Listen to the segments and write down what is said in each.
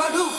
పడు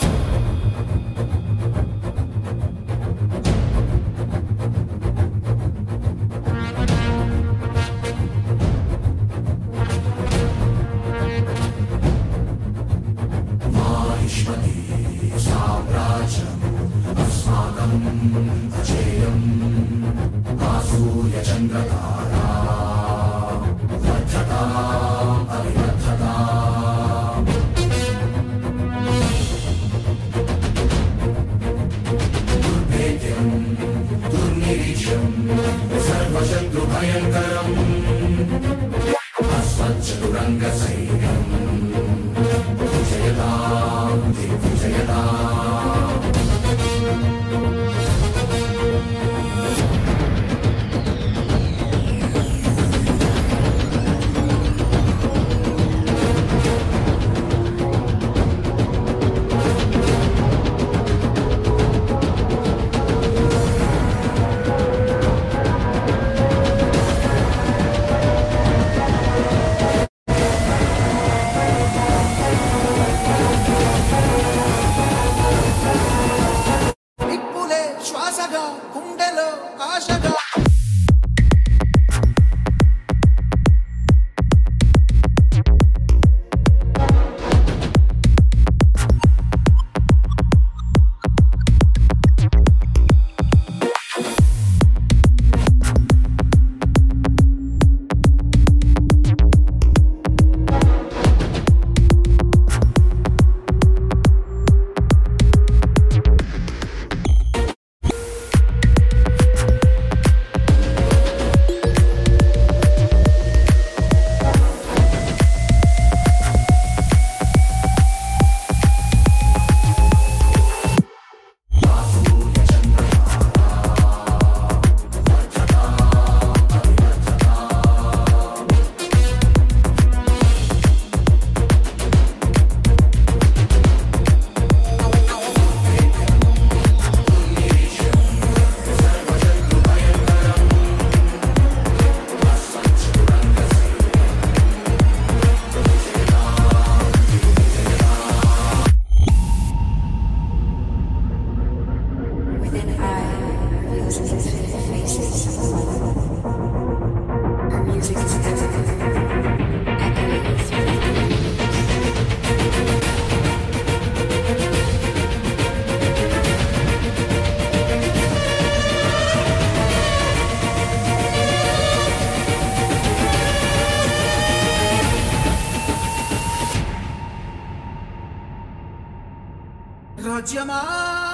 Jamal.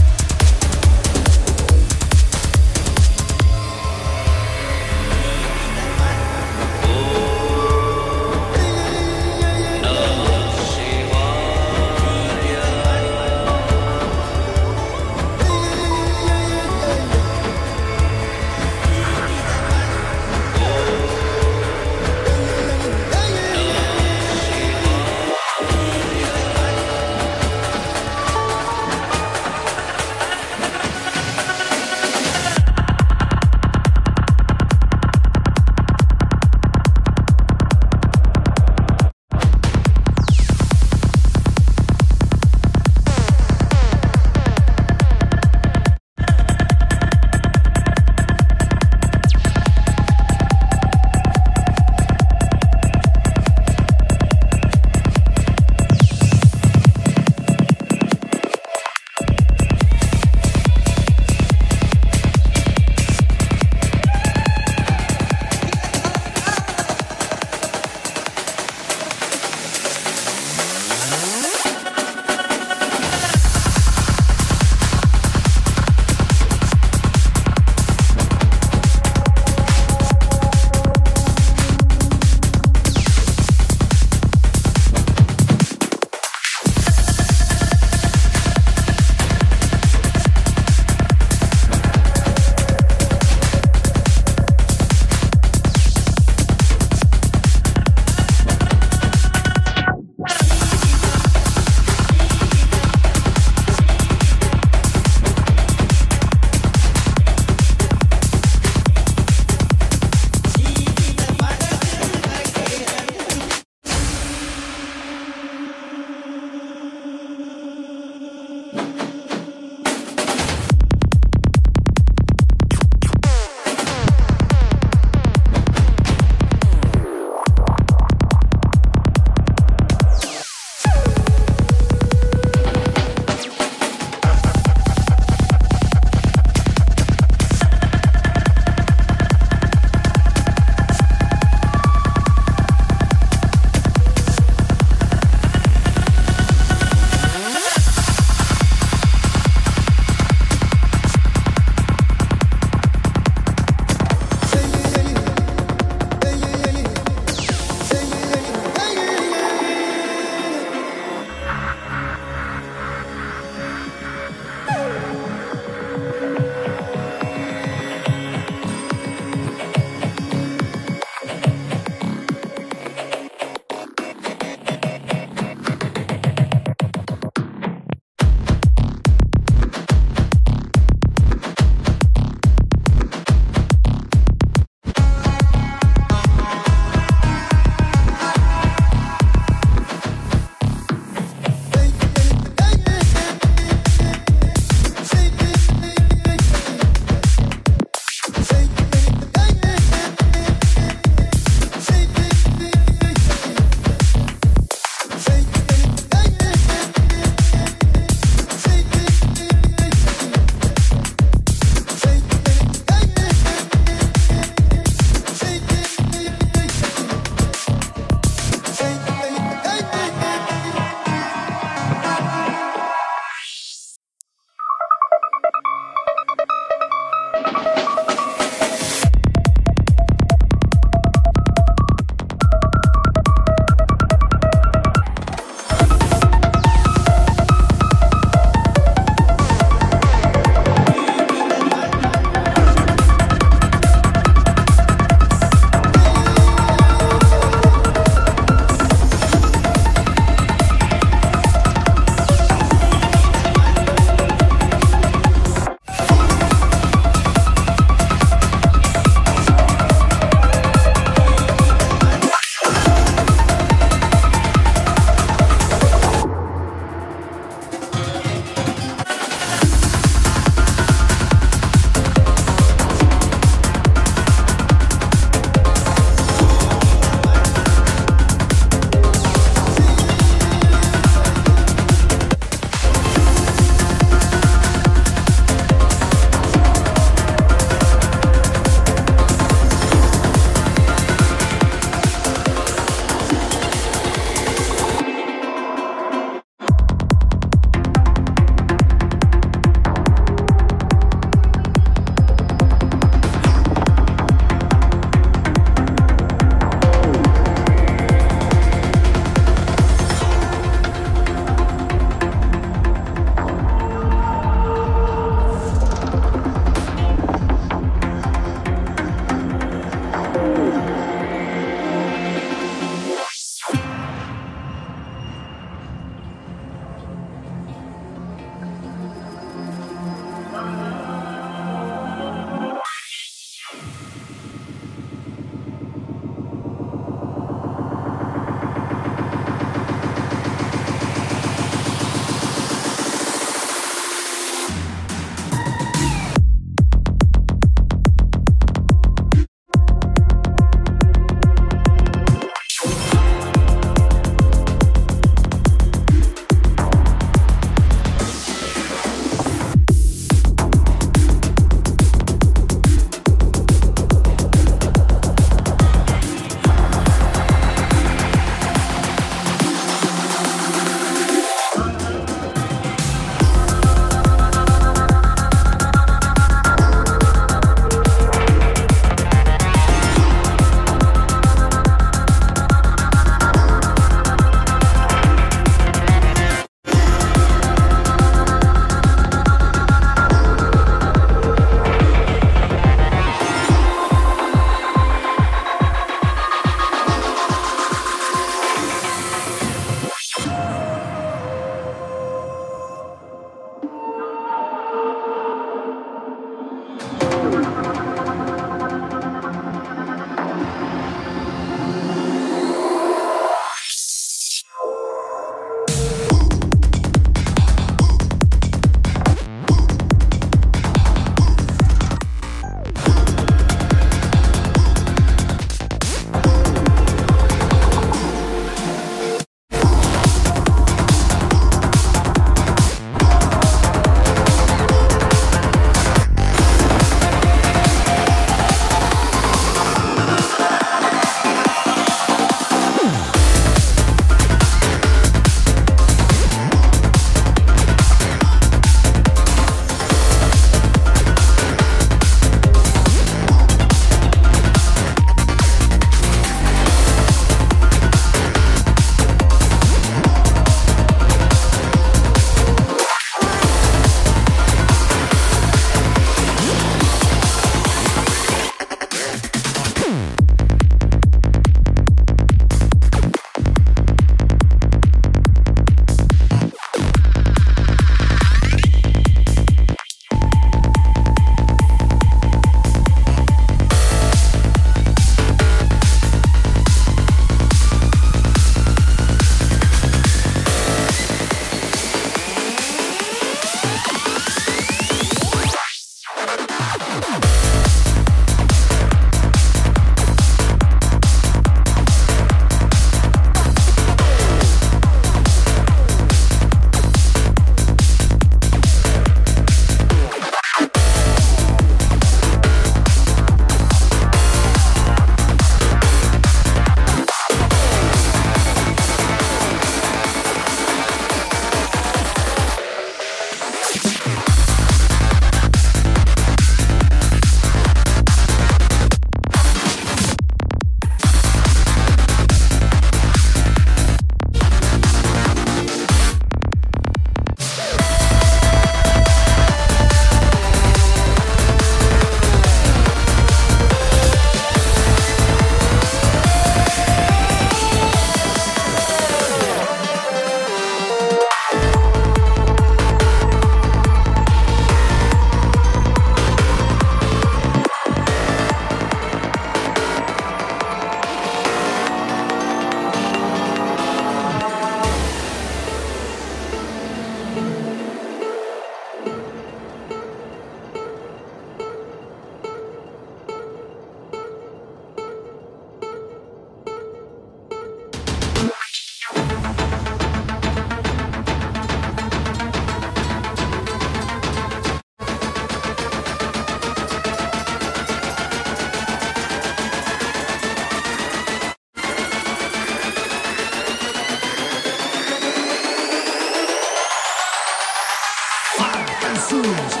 Cruise.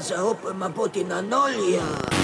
să hopăm apot în Anolia.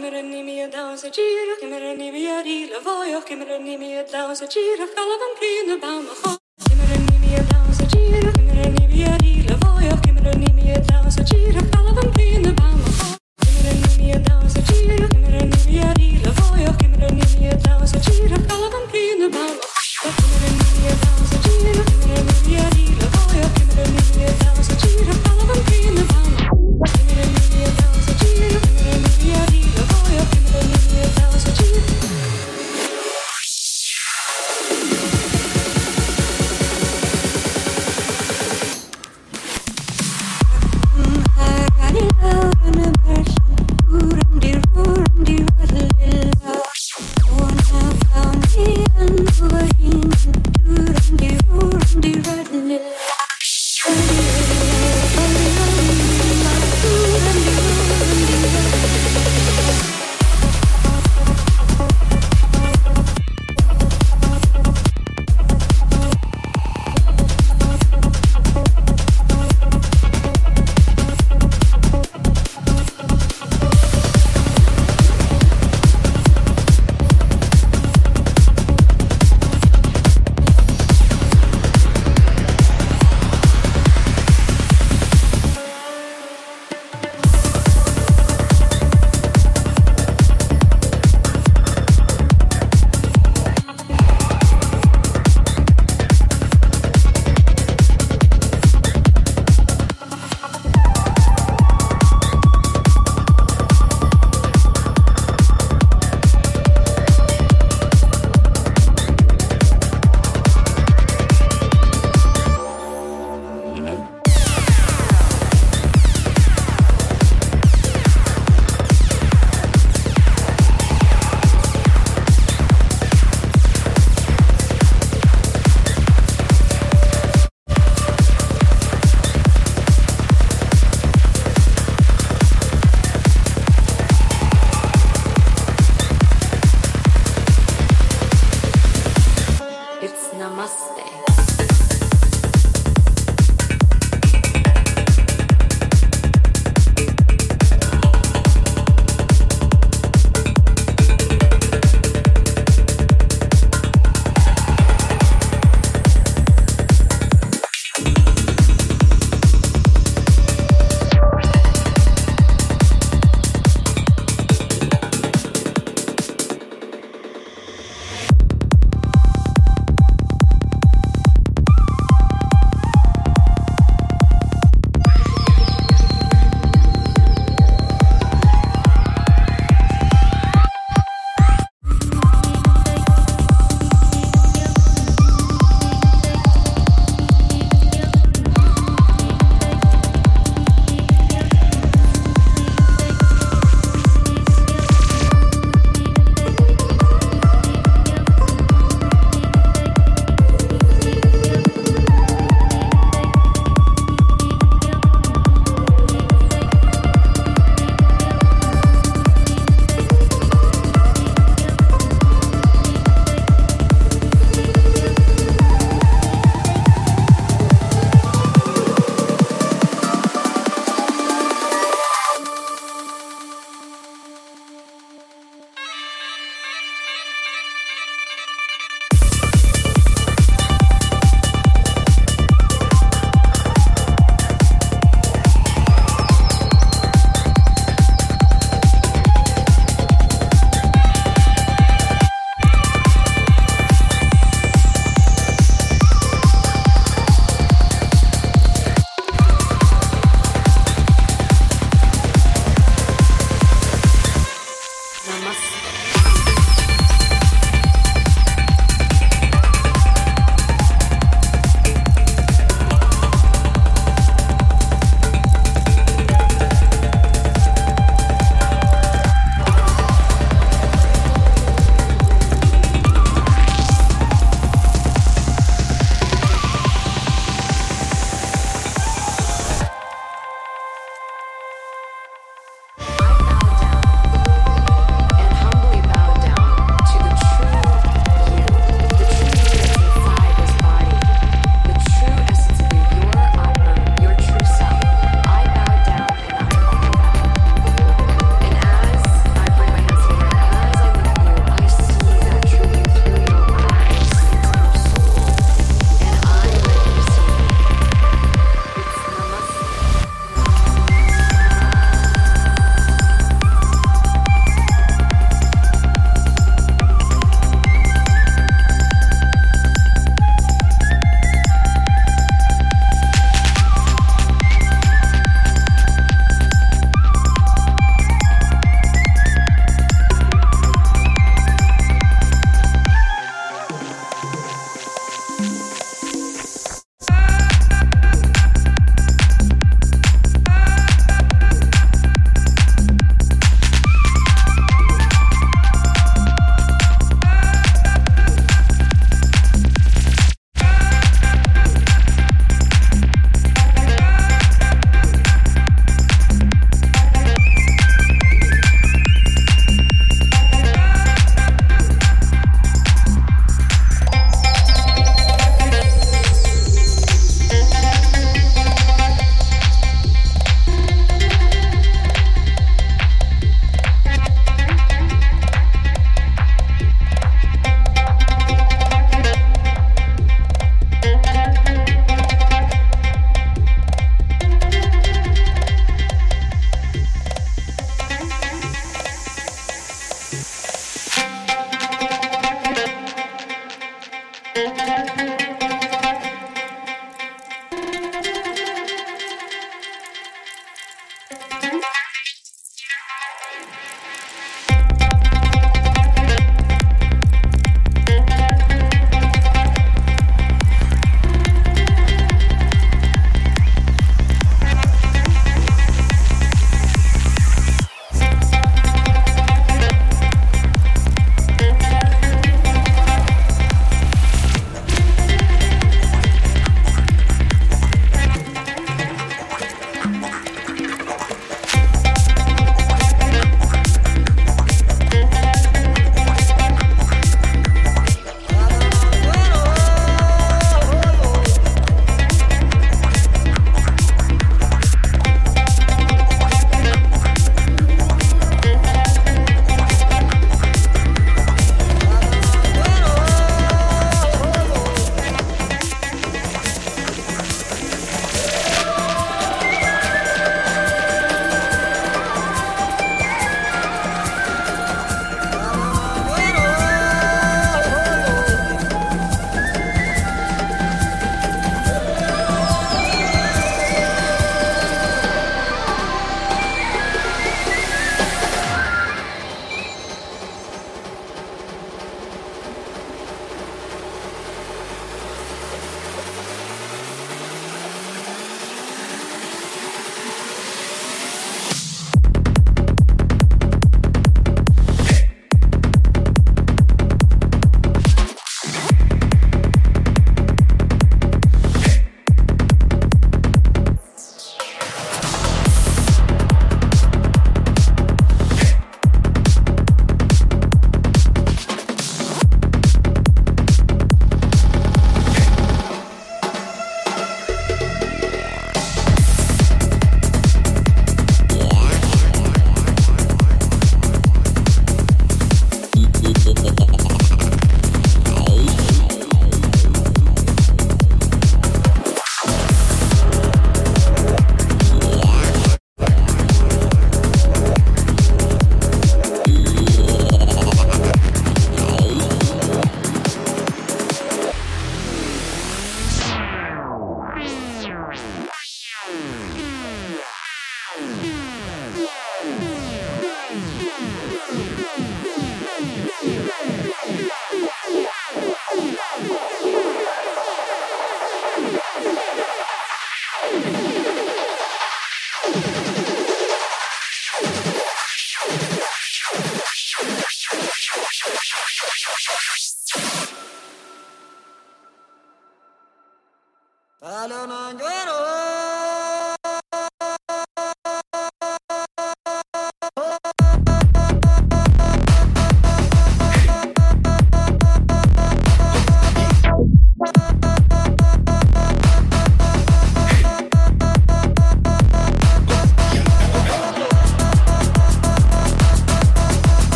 kemereni mi da se gira kemereni vi arila vojo kemereni mi da se gira kalavan krinu ba ma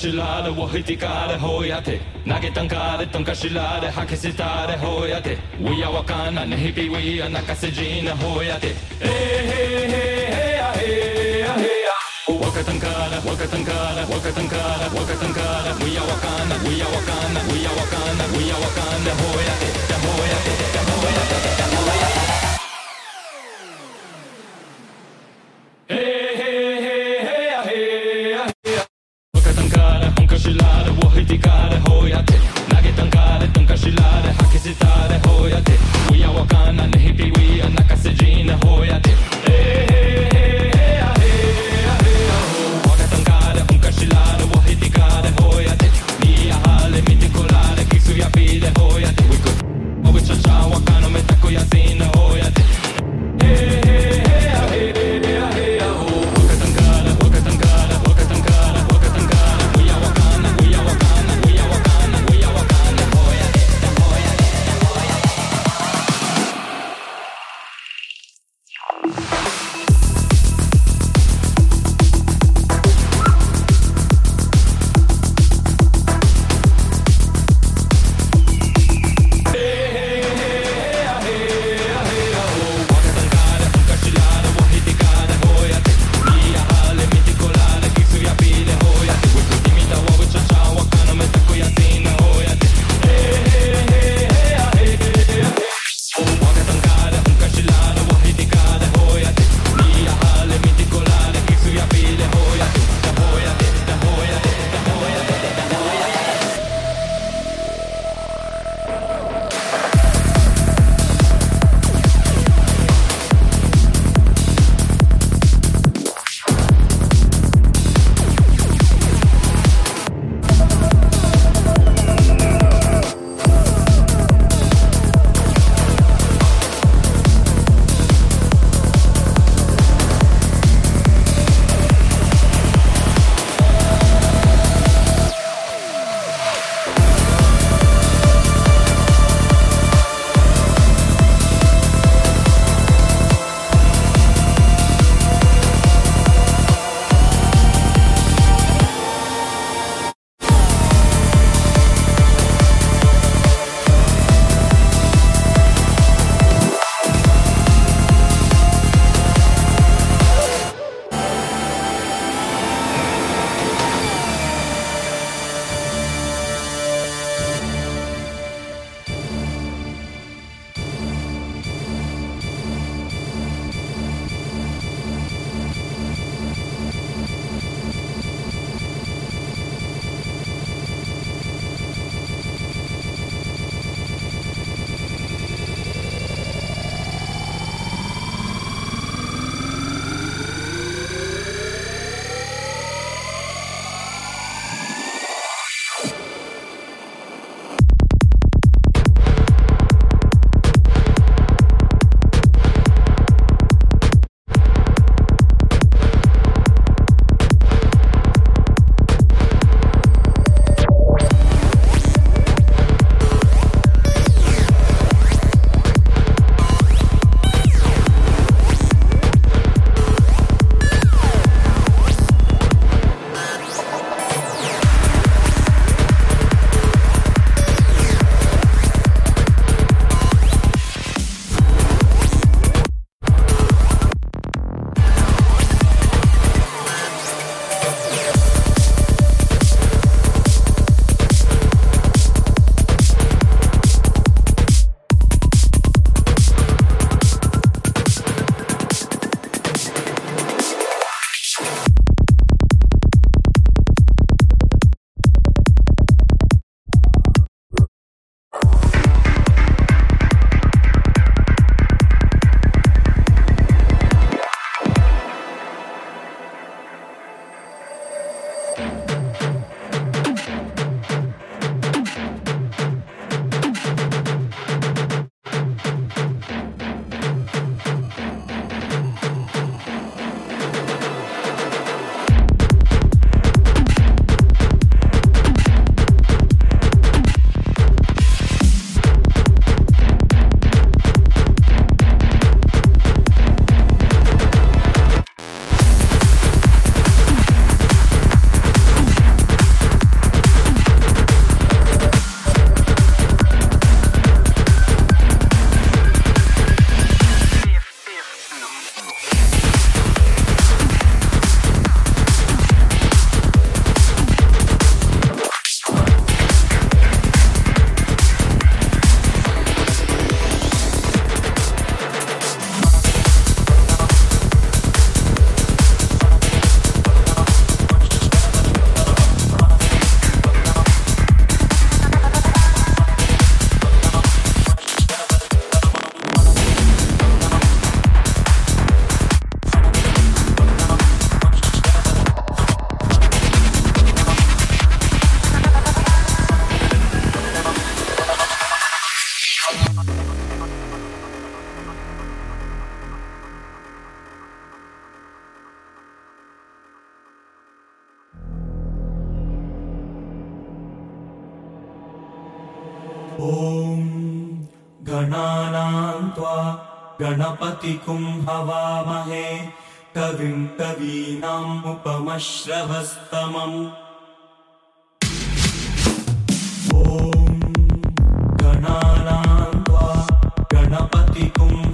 しられをひてかれほやて投げたんかれとんかしられ吐きせたれほやて We やわかなねひび We やなかせじなほやてえへへへやへやへや若たんから若たんから若たんから若たんから We やわかな We やわかな We やわかな We やわかなほやてだほやてだほやて hoiate Kui awa kana nehi piwi anaka se jine hoiate पतिकुं हवामहे कविं कवीनाम् उपमश्रवस्तमम्। ॐ गणानां वा गणपतिकुम्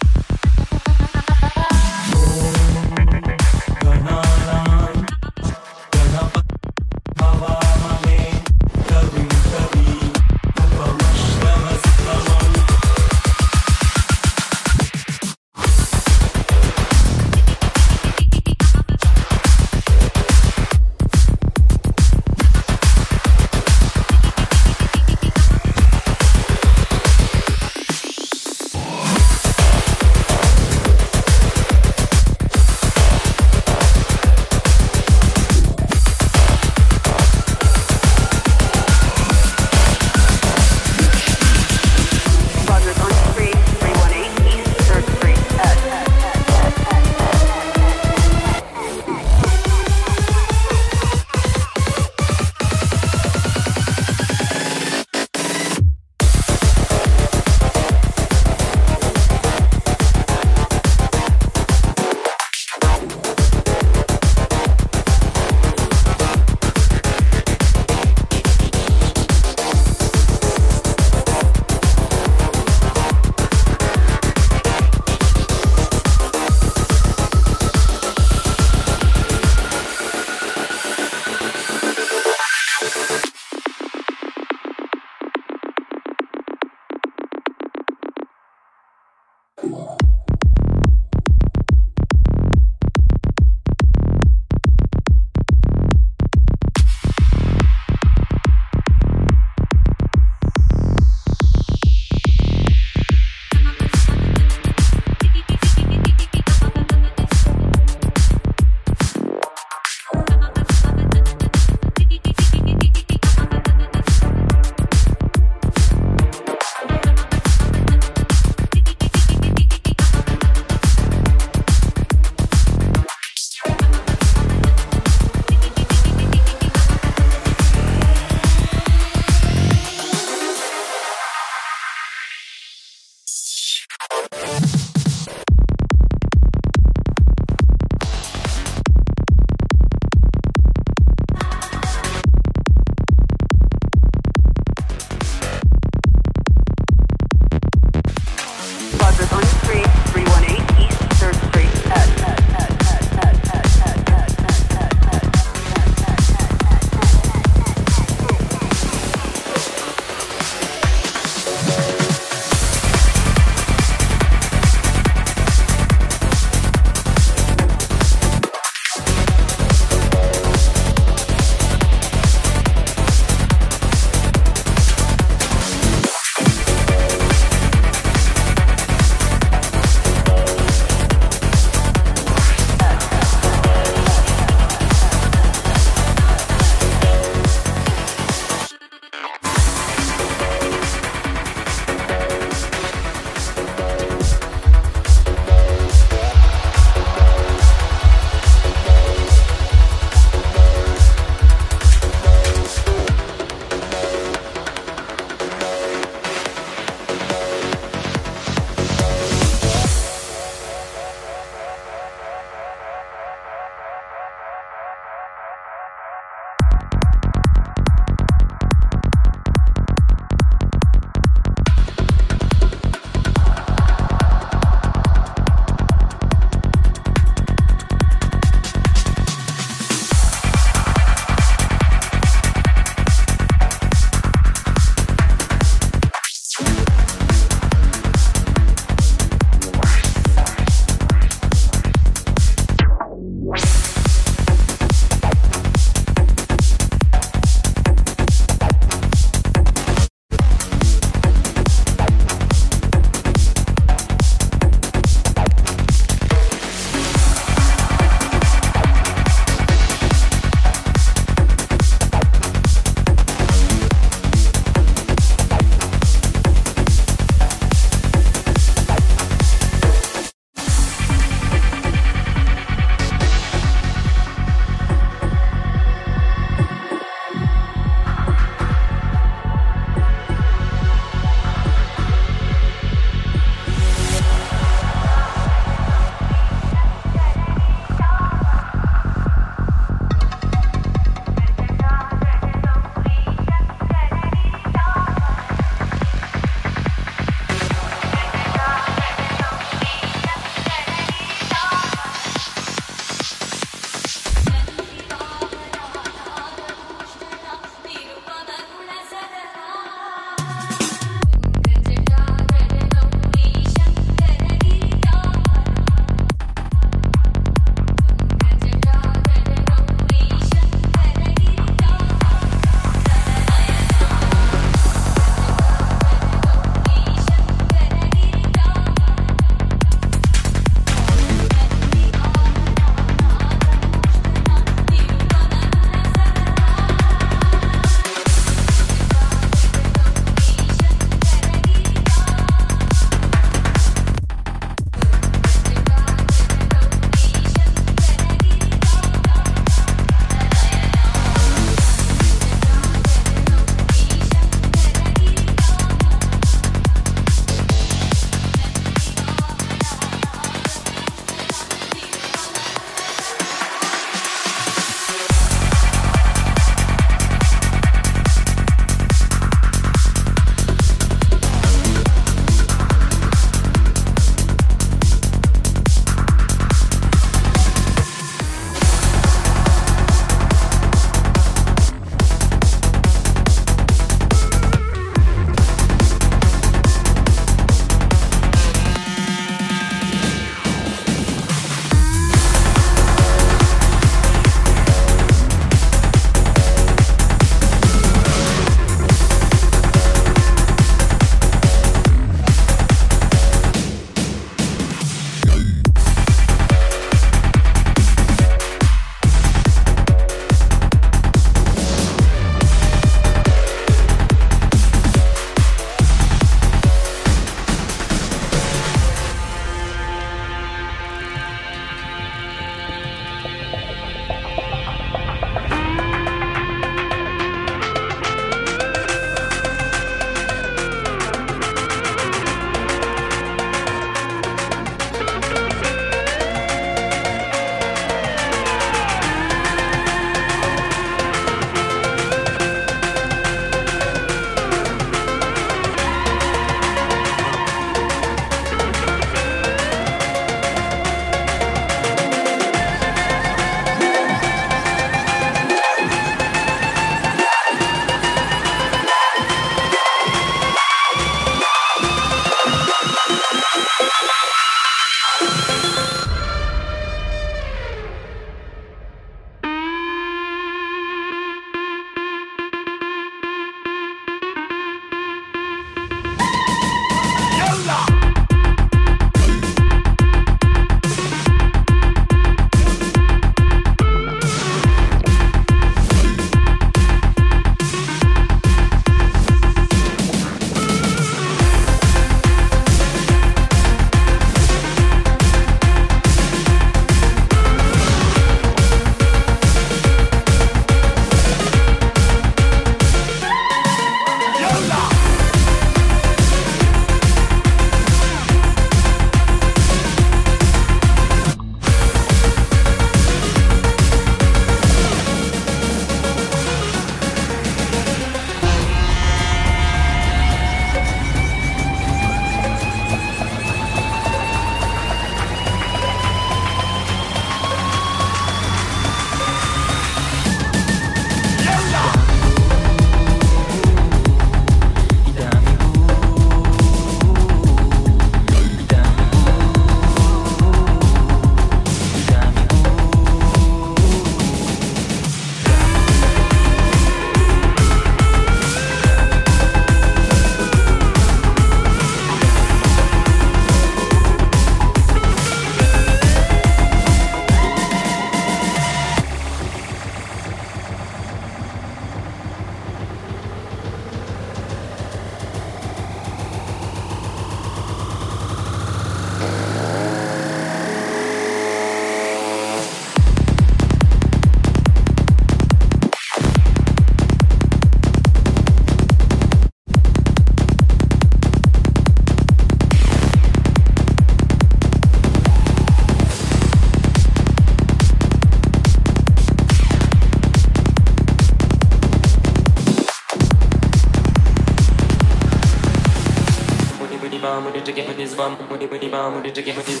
무디 무디 마 무디 저기 무디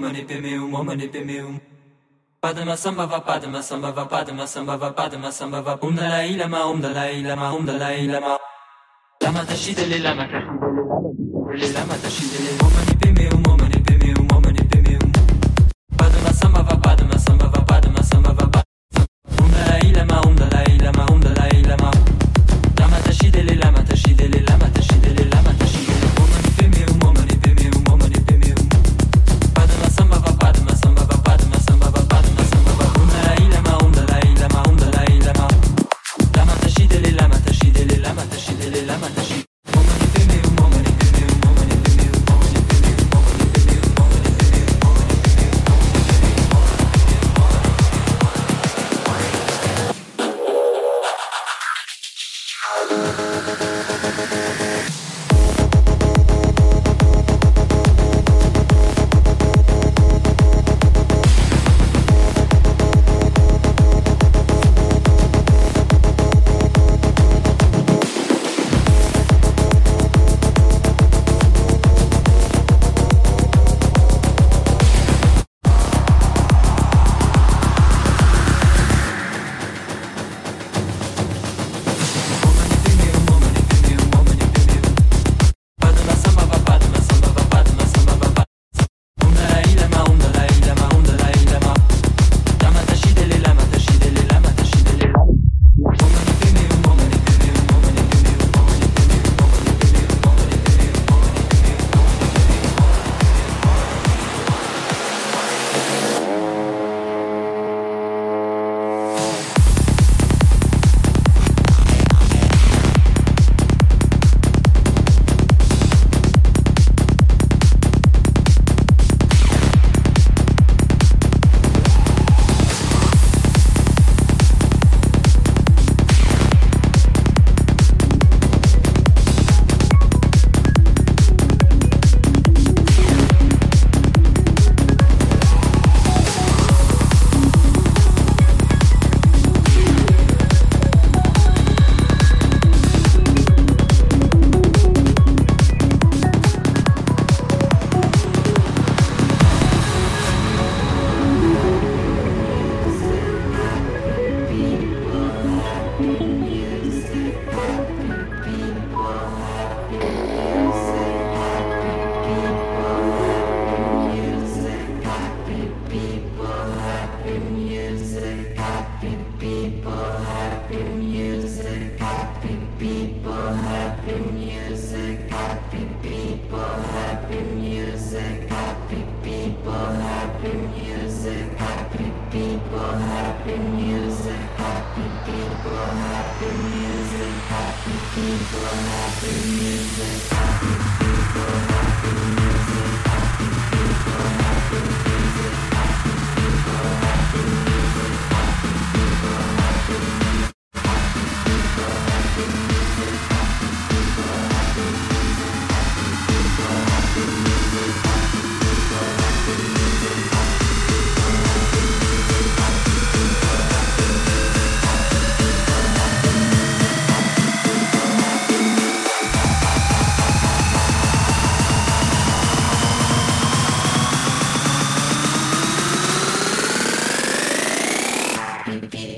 mani peme um, mani peme um. Padma samba va padma samba va padma samba va padma samba va um dalai lama um dalai lama um dalai lama. Lama tashidele lama tashidele lama tashidele lama happy.